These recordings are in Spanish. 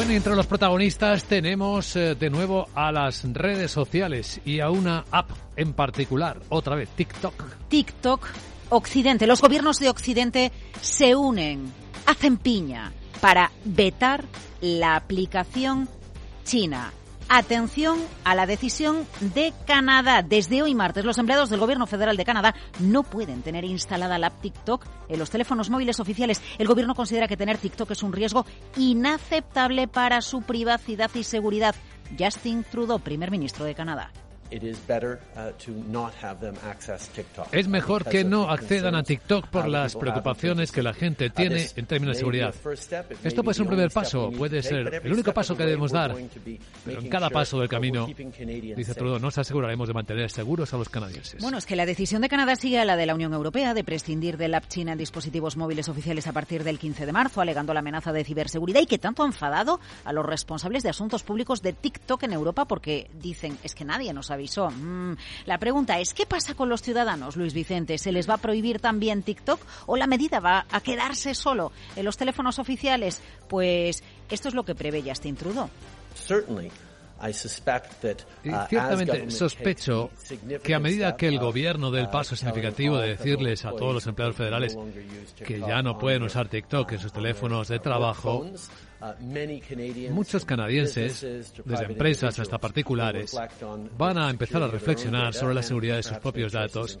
Bueno, entre los protagonistas tenemos eh, de nuevo a las redes sociales y a una app en particular, otra vez, TikTok. TikTok, Occidente. Los gobiernos de Occidente se unen, hacen piña para vetar la aplicación china. Atención a la decisión de Canadá. Desde hoy martes, los empleados del Gobierno Federal de Canadá no pueden tener instalada la app TikTok en los teléfonos móviles oficiales. El Gobierno considera que tener TikTok es un riesgo inaceptable para su privacidad y seguridad. Justin Trudeau, primer ministro de Canadá. Es mejor que no accedan a TikTok por las preocupaciones que la gente tiene en términos de seguridad. Esto puede ser un primer paso, puede ser el único paso que debemos dar, pero en cada paso del camino, dice Trudeau, nos aseguraremos de mantener seguros a los canadienses. Bueno, es que la decisión de Canadá sigue a la de la Unión Europea de prescindir de la app china en dispositivos móviles oficiales a partir del 15 de marzo, alegando la amenaza de ciberseguridad y que tanto ha enfadado a los responsables de asuntos públicos de TikTok en Europa porque dicen es que nadie nos ha avisó. Mm. La pregunta es, ¿qué pasa con los ciudadanos, Luis Vicente? ¿Se les va a prohibir también TikTok o la medida va a quedarse solo en los teléfonos oficiales? Pues esto es lo que prevé Justin Trudeau. Y uh, ciertamente sospecho que a medida que el gobierno dé el paso significativo de decirles a todos los empleados federales que ya no pueden usar TikTok en sus teléfonos de trabajo, Muchos canadienses, desde empresas hasta particulares, van a empezar a reflexionar sobre la seguridad de sus propios datos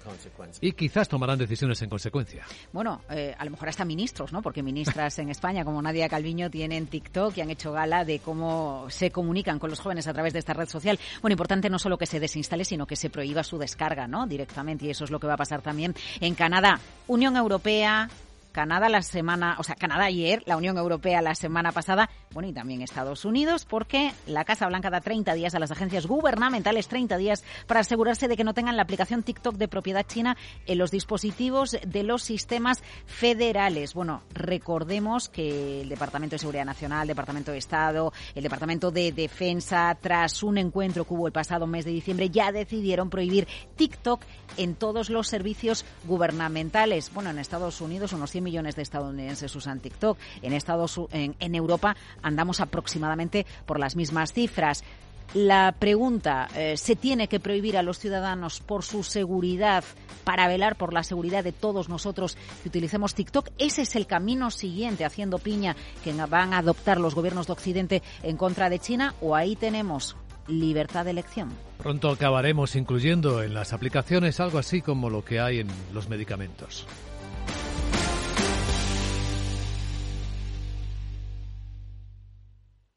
y quizás tomarán decisiones en consecuencia. Bueno, eh, a lo mejor hasta ministros, ¿no? Porque ministras en España como Nadia Calviño tienen TikTok y han hecho gala de cómo se comunican con los jóvenes a través de esta red social. Bueno, importante no solo que se desinstale, sino que se prohíba su descarga, ¿no? Directamente y eso es lo que va a pasar también en Canadá. Unión Europea, Canadá la semana, o sea, Canadá ayer, la Unión Europea la semana pasada, bueno, y también Estados Unidos, porque la Casa Blanca da 30 días a las agencias gubernamentales, 30 días para asegurarse de que no tengan la aplicación TikTok de propiedad china en los dispositivos de los sistemas federales. Bueno, recordemos que el Departamento de Seguridad Nacional, el Departamento de Estado, el Departamento de Defensa, tras un encuentro que hubo el pasado mes de diciembre, ya decidieron prohibir TikTok en todos los servicios gubernamentales. Bueno, en Estados Unidos unos 100 millones de estadounidenses usan TikTok. En, Estados, en, Europa andamos aproximadamente por las mismas cifras. La pregunta, eh, ¿se tiene que prohibir a los ciudadanos por su seguridad, para velar por la seguridad de todos nosotros que utilicemos TikTok? ¿Ese es el camino siguiente, haciendo piña, que van a adoptar los gobiernos de Occidente en contra de China? ¿O ahí tenemos libertad de elección? Pronto acabaremos incluyendo en las aplicaciones algo así como lo que hay en los medicamentos.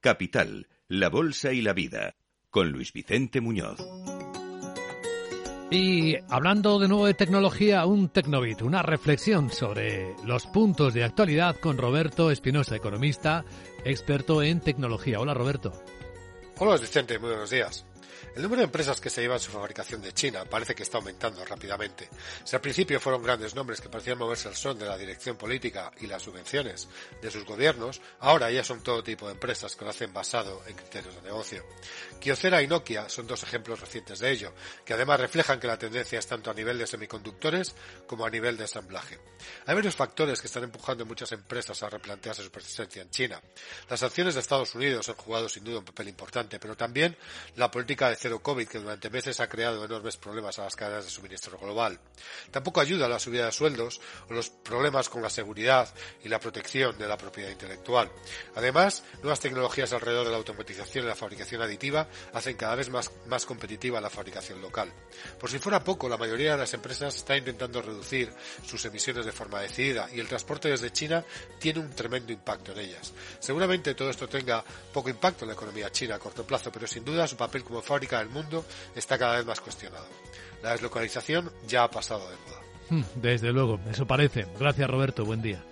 Capital, la Bolsa y la Vida, con Luis Vicente Muñoz. Y hablando de nuevo de tecnología, un Tecnobit, una reflexión sobre los puntos de actualidad con Roberto Espinosa, economista, experto en tecnología. Hola Roberto. Hola Vicente, muy buenos días. El número de empresas que se llevan su fabricación de China parece que está aumentando rápidamente. Si al principio fueron grandes nombres que parecían moverse al son de la dirección política y las subvenciones de sus gobiernos, ahora ya son todo tipo de empresas que lo hacen basado en criterios de negocio. Kyocera y Nokia son dos ejemplos recientes de ello, que además reflejan que la tendencia es tanto a nivel de semiconductores como a nivel de ensamblaje. Hay varios factores que están empujando muchas empresas a replantearse su presencia en China. Las acciones de Estados Unidos han jugado sin duda un papel importante, pero también la política cero COVID que durante meses ha creado enormes problemas a las cadenas de suministro global. Tampoco ayuda la subida de sueldos o los problemas con la seguridad y la protección de la propiedad intelectual. Además, nuevas tecnologías alrededor de la automatización y la fabricación aditiva hacen cada vez más, más competitiva la fabricación local. Por si fuera poco, la mayoría de las empresas está intentando reducir sus emisiones de forma decidida y el transporte desde China tiene un tremendo impacto en ellas. Seguramente todo esto tenga poco impacto en la economía china a corto plazo, pero sin duda su papel como fábrica del mundo está cada vez más cuestionado. La deslocalización ya ha pasado de moda. Hmm, desde luego, eso parece. Gracias Roberto, buen día.